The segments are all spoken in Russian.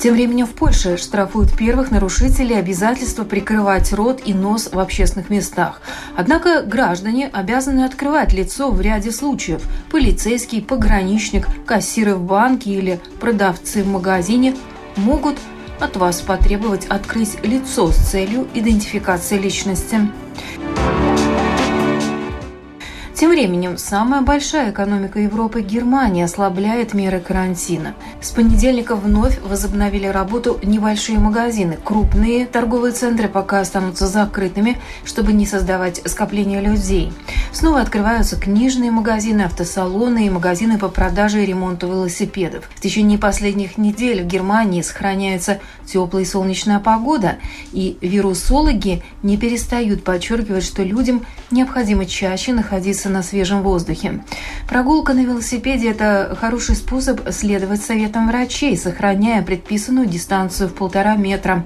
Тем временем в Польше штрафуют первых нарушителей обязательства прикрывать рот и нос в общественных местах. Однако граждане обязаны открывать лицо в ряде случаев. Полицейский, пограничник, кассиры в банке или продавцы в магазине могут от вас потребовать открыть лицо с целью идентификации личности. Тем временем, самая большая экономика Европы Германия ослабляет меры карантина. С понедельника вновь возобновили работу небольшие магазины. Крупные торговые центры пока останутся закрытыми, чтобы не создавать скопления людей. Снова открываются книжные магазины, автосалоны и магазины по продаже и ремонту велосипедов. В течение последних недель в Германии сохраняется теплая и солнечная погода, и вирусологи не перестают подчеркивать, что людям необходимо чаще находиться на свежем воздухе. Прогулка на велосипеде – это хороший способ следовать советам врачей, сохраняя предписанную дистанцию в полтора метра.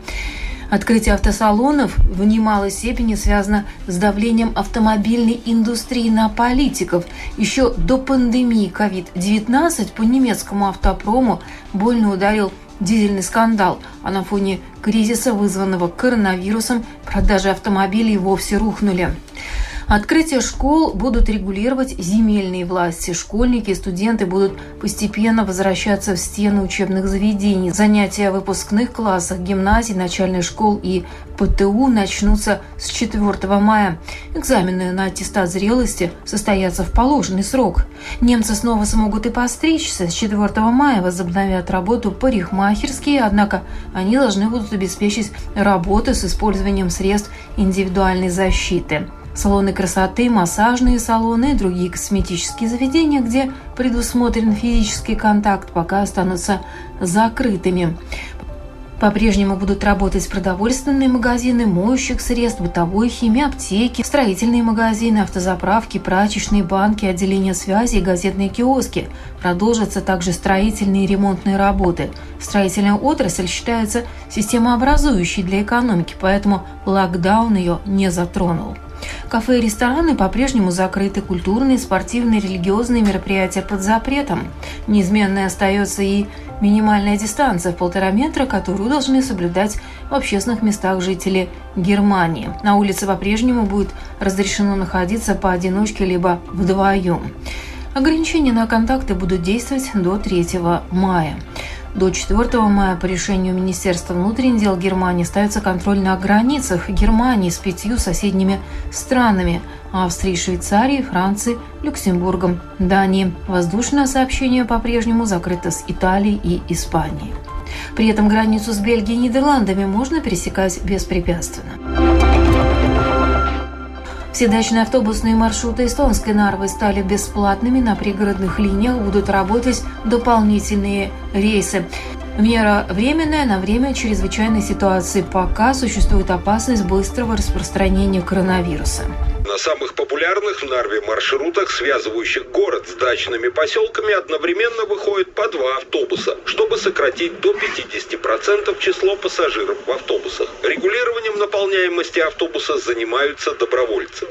Открытие автосалонов в немалой степени связано с давлением автомобильной индустрии на политиков. Еще до пандемии COVID-19 по немецкому автопрому больно ударил дизельный скандал, а на фоне кризиса, вызванного коронавирусом, продажи автомобилей вовсе рухнули. Открытие школ будут регулировать земельные власти. Школьники и студенты будут постепенно возвращаться в стены учебных заведений. Занятия в выпускных классах гимназий, начальных школ и ПТУ начнутся с 4 мая. Экзамены на аттестат зрелости состоятся в положенный срок. Немцы снова смогут и постричься. С 4 мая возобновят работу парикмахерские, однако они должны будут обеспечить работу с использованием средств индивидуальной защиты салоны красоты, массажные салоны и другие косметические заведения, где предусмотрен физический контакт, пока останутся закрытыми. По-прежнему будут работать продовольственные магазины, моющих средств, бытовой химии, аптеки, строительные магазины, автозаправки, прачечные банки, отделения связи и газетные киоски. Продолжатся также строительные и ремонтные работы. Строительная отрасль считается системообразующей для экономики, поэтому локдаун ее не затронул. Кафе и рестораны по-прежнему закрыты, культурные, спортивные, религиозные мероприятия под запретом. Неизменной остается и минимальная дистанция в полтора метра, которую должны соблюдать в общественных местах жители Германии. На улице по-прежнему будет разрешено находиться поодиночке либо вдвоем. Ограничения на контакты будут действовать до 3 мая. До 4 мая по решению Министерства внутренних дел Германии ставится контроль на границах Германии с пятью соседними странами – Австрией, Швейцарией, Францией, Люксембургом, Данией. Воздушное сообщение по-прежнему закрыто с Италией и Испанией. При этом границу с Бельгией и Нидерландами можно пересекать беспрепятственно. Все дачные автобусные маршруты эстонской Нарвы стали бесплатными. На пригородных линиях будут работать дополнительные рейсы. Мера временная на время чрезвычайной ситуации, пока существует опасность быстрого распространения коронавируса. На самых популярных в Нарве маршрутах, связывающих город с дачными поселками, одновременно выходит по два автобуса, чтобы сократить до 50% число пассажиров в автобусах. Регулированием наполняемости автобуса занимаются добровольцы.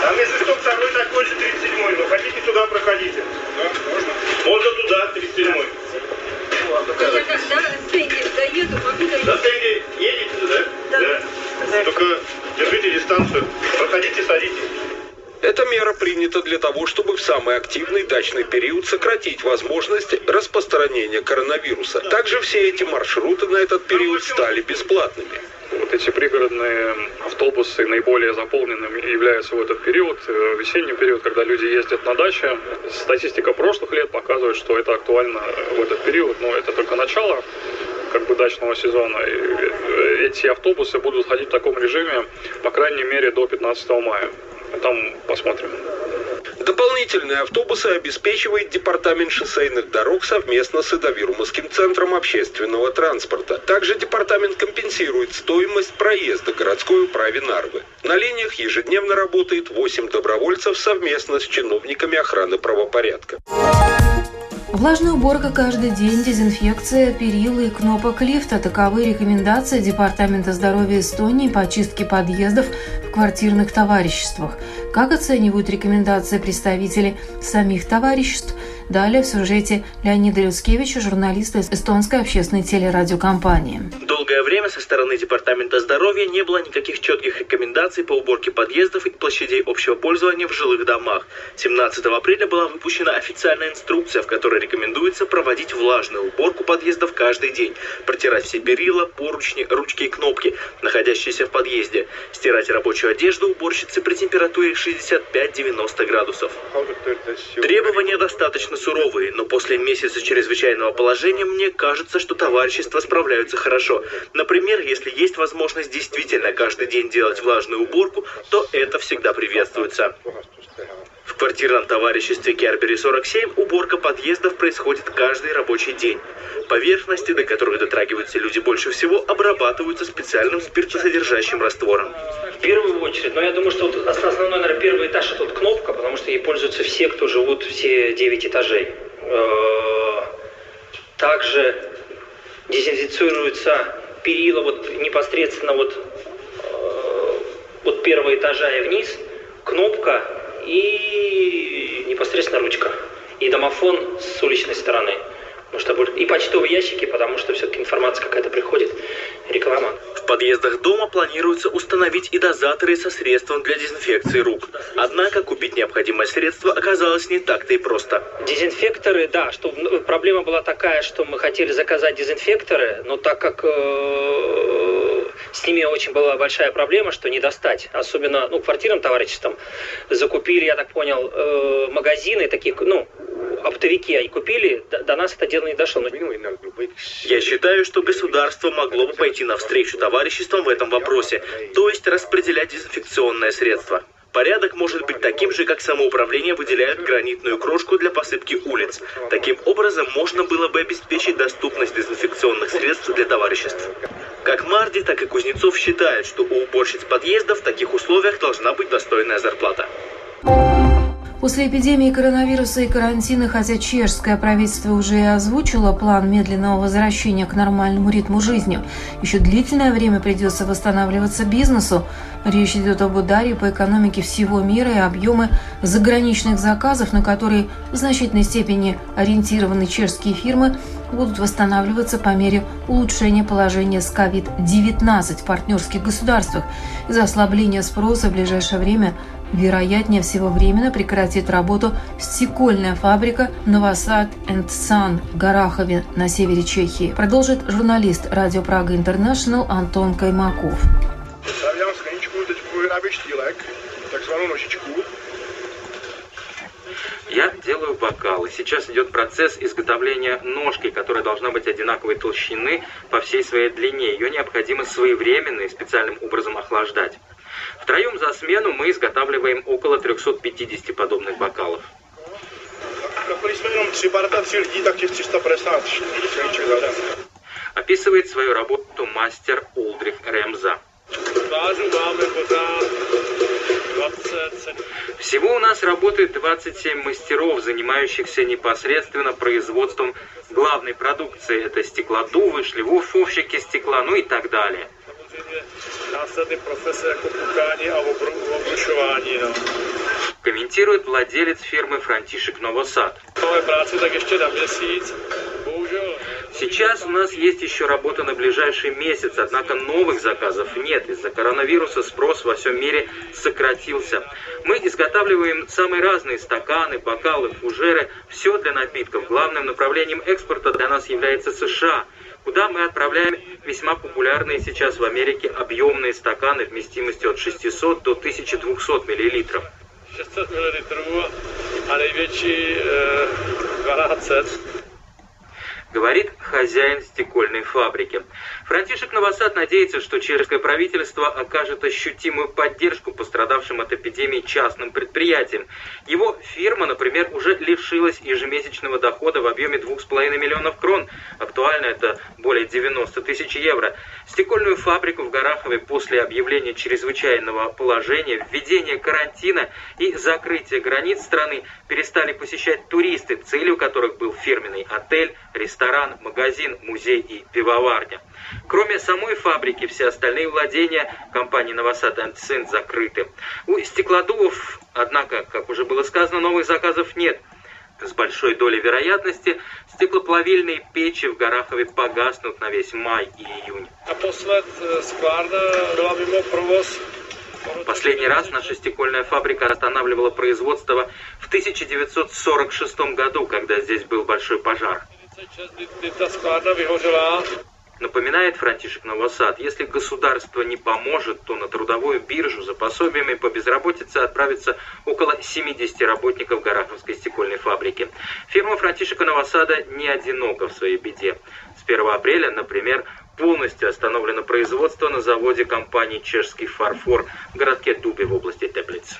Там если что, второй же 37-й, Принята для того, чтобы в самый активный дачный период сократить возможность распространения коронавируса. Также все эти маршруты на этот период стали бесплатными. Вот эти пригородные автобусы наиболее заполненными являются в этот период, э, весенний период, когда люди ездят на даче. Статистика прошлых лет показывает, что это актуально в этот период, но это только начало как бы дачного сезона. И э, эти автобусы будут ходить в таком режиме, по крайней мере, до 15 мая. Там посмотрим. Дополнительные автобусы обеспечивает Департамент шоссейных дорог совместно с Идовирумовским центром общественного транспорта. Также департамент компенсирует стоимость проезда городской управе Нарвы. На линиях ежедневно работает 8 добровольцев совместно с чиновниками охраны правопорядка. Влажная уборка каждый день, дезинфекция перил и кнопок лифта – таковы рекомендации Департамента здоровья Эстонии по очистке подъездов в квартирных товариществах. Как оценивают рекомендации представители самих товариществ – Далее в сюжете Леонида Люскевича, журналиста эстонской общественной телерадиокомпании. Долгое время со стороны Департамента здоровья не было никаких четких рекомендаций по уборке подъездов и площадей общего пользования в жилых домах. 17 апреля была выпущена официальная инструкция, в которой рекомендуется проводить влажную уборку подъездов каждый день, протирать все перила, поручни, ручки и кнопки, находящиеся в подъезде, стирать рабочую одежду уборщицы при температуре 65-90 градусов. Требования достаточно суровые, но после месяца чрезвычайного положения мне кажется, что товарищества справляются хорошо. Например, если есть возможность действительно каждый день делать влажную уборку, то это всегда приветствуется. В квартирном товариществе Кербери 47 уборка подъездов происходит каждый рабочий день. Поверхности, до которых дотрагиваются люди больше всего, обрабатываются специальным спиртосодержащим раствором. В первую очередь, но я думаю, что вот основной, наверное, первый этаж это вот кнопка, потому что ей пользуются все, кто живут все 9 этажей. Э, также дезинфицируются перила вот непосредственно вот, э, вот первого этажа и вниз, кнопка и непосредственно ручка. И домофон с уличной стороны. Потому что и почтовые ящики, потому что все-таки информация какая-то приходит, реклама. В подъездах дома планируется установить и дозаторы со средством для дезинфекции рук. Однако купить необходимое средство оказалось не так-то и просто. Дезинфекторы, да, что ну, проблема была такая, что мы хотели заказать дезинфекторы, но так как э, с ними очень была большая проблема, что не достать. Особенно, ну, квартирным товариществам закупили, я так понял, э, магазины такие, ну, оптовики купили, до, нас это дело не дошло. Я считаю, что государство могло бы пойти навстречу товариществам в этом вопросе, то есть распределять дезинфекционное средство. Порядок может быть таким же, как самоуправление выделяет гранитную крошку для посыпки улиц. Таким образом, можно было бы обеспечить доступность дезинфекционных средств для товариществ. Как Марди, так и Кузнецов считают, что у уборщиц подъезда в таких условиях должна быть достойная зарплата. После эпидемии коронавируса и карантина, хотя чешское правительство уже и озвучило план медленного возвращения к нормальному ритму жизни, еще длительное время придется восстанавливаться бизнесу. Речь идет об ударе по экономике всего мира и объемы заграничных заказов, на которые в значительной степени ориентированы чешские фирмы, будут восстанавливаться по мере улучшения положения с COVID-19 в партнерских государствах. Из-за ослабления спроса в ближайшее время Вероятнее всего временно прекратит работу стекольная фабрика «Новосад энд Сан» в Гарахове на севере Чехии, продолжит журналист радио Прага Интернешнл Антон Каймаков. Я делаю бокалы. Сейчас идет процесс изготовления ножки, которая должна быть одинаковой толщины по всей своей длине. Ее необходимо своевременно и специальным образом охлаждать. Втроем за смену мы изготавливаем около 350 подобных бокалов. Описывает свою работу мастер Улдрих Ремза. Всего у нас работает 27 мастеров, занимающихся непосредственно производством главной продукции. Это стеклодувы, шлифовщики стекла, ну и так далее následný proces jako pukání a obrušování. No. Комментирует владелец фирмы Франтишек Новосад. Сейчас у нас есть еще работа на ближайший месяц, однако новых заказов нет. Из-за коронавируса спрос во всем мире сократился. Мы изготавливаем самые разные стаканы, бокалы, фужеры, все для напитков. Главным направлением экспорта для нас является США – куда мы отправляем весьма популярные сейчас в Америке объемные стаканы вместимостью от 600 до 1200 миллилитров. 600 мл, а наивечий 12. Говорит хозяин стекольной фабрики. Франтишек Новосад надеется, что чешское правительство окажет ощутимую поддержку пострадавшим от эпидемии частным предприятиям. Его фирма, например, уже лишилась ежемесячного дохода в объеме 2,5 миллионов крон. Актуально это более 90 тысяч евро. Стекольную фабрику в Горахове после объявления чрезвычайного положения, введения карантина и закрытия границ страны перестали посещать туристы, целью которых был фирменный отель, ресторан, магазин, музей и пивоварня. Кроме самой фабрики, все остальные владения компании «Новосад Сын» закрыты. У стеклодувов, однако, как уже было сказано, новых заказов нет. С большой долей вероятности стеклоплавильные печи в Горахове погаснут на весь май и июнь. Последний раз наша стекольная фабрика останавливала производство в 1946 году, когда здесь был большой пожар. Напоминает Франтишек Новосад, если государство не поможет, то на трудовую биржу за пособиями по безработице отправится около 70 работников Гораховской стекольной фабрики. Фирма Франтишека Новосада не одинока в своей беде. С 1 апреля, например, полностью остановлено производство на заводе компании «Чешский фарфор» в городке Дубе в области Теплиц.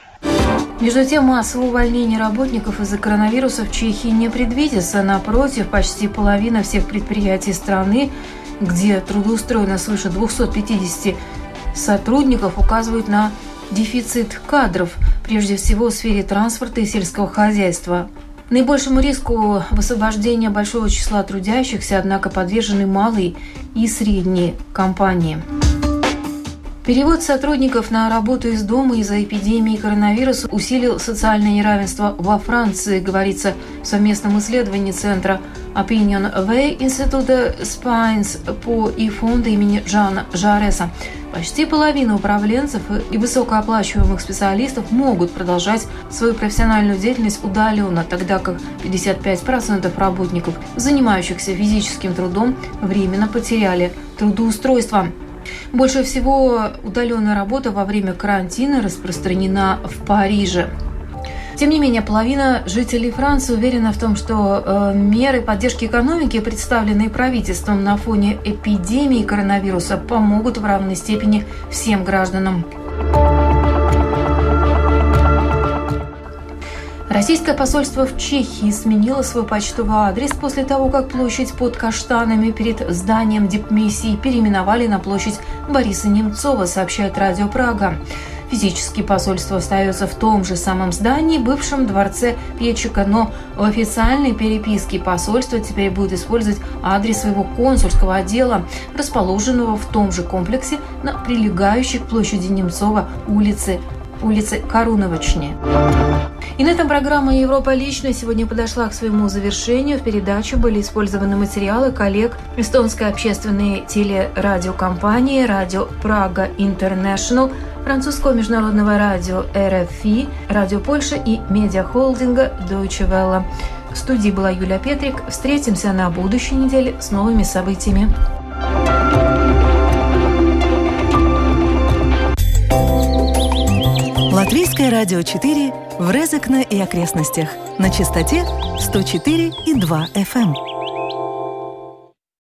Между тем, массового увольнения работников из-за коронавируса в Чехии не предвидится. Напротив, почти половина всех предприятий страны где трудоустроено свыше 250 сотрудников, указывают на дефицит кадров, прежде всего в сфере транспорта и сельского хозяйства. Наибольшему риску высвобождения большого числа трудящихся, однако, подвержены малые и средние компании. Перевод сотрудников на работу из дома из-за эпидемии коронавируса усилил социальное неравенство во Франции, говорится в совместном исследовании Центра Opinion Way Института Spines по и фонда имени Жана Жареса. Почти половина управленцев и высокооплачиваемых специалистов могут продолжать свою профессиональную деятельность удаленно, тогда как 55% работников, занимающихся физическим трудом, временно потеряли трудоустройство. Больше всего удаленная работа во время карантина распространена в Париже. Тем не менее, половина жителей Франции уверена в том, что э, меры поддержки экономики, представленные правительством на фоне эпидемии коронавируса, помогут в равной степени всем гражданам. Российское посольство в Чехии сменило свой почтовый адрес после того, как площадь под каштанами перед зданием дипмиссии переименовали на площадь Бориса Немцова, сообщает Радио Прага. Физически посольство остается в том же самом здании, бывшем дворце Печика, но в официальной переписке посольство теперь будет использовать адрес своего консульского отдела, расположенного в том же комплексе на прилегающей к площади Немцова улице улице Коруновочне. И на этом программа «Европа лично» сегодня подошла к своему завершению. В передаче были использованы материалы коллег эстонской общественной телерадиокомпании «Радио Прага Интернешнл», французского международного радио РФИ, радио Польши и медиахолдинга Deutsche Welle. В студии была Юлия Петрик. Встретимся на будущей неделе с новыми событиями. Латвийское радио 4 в Резекне и окрестностях на частоте 104,2 FM.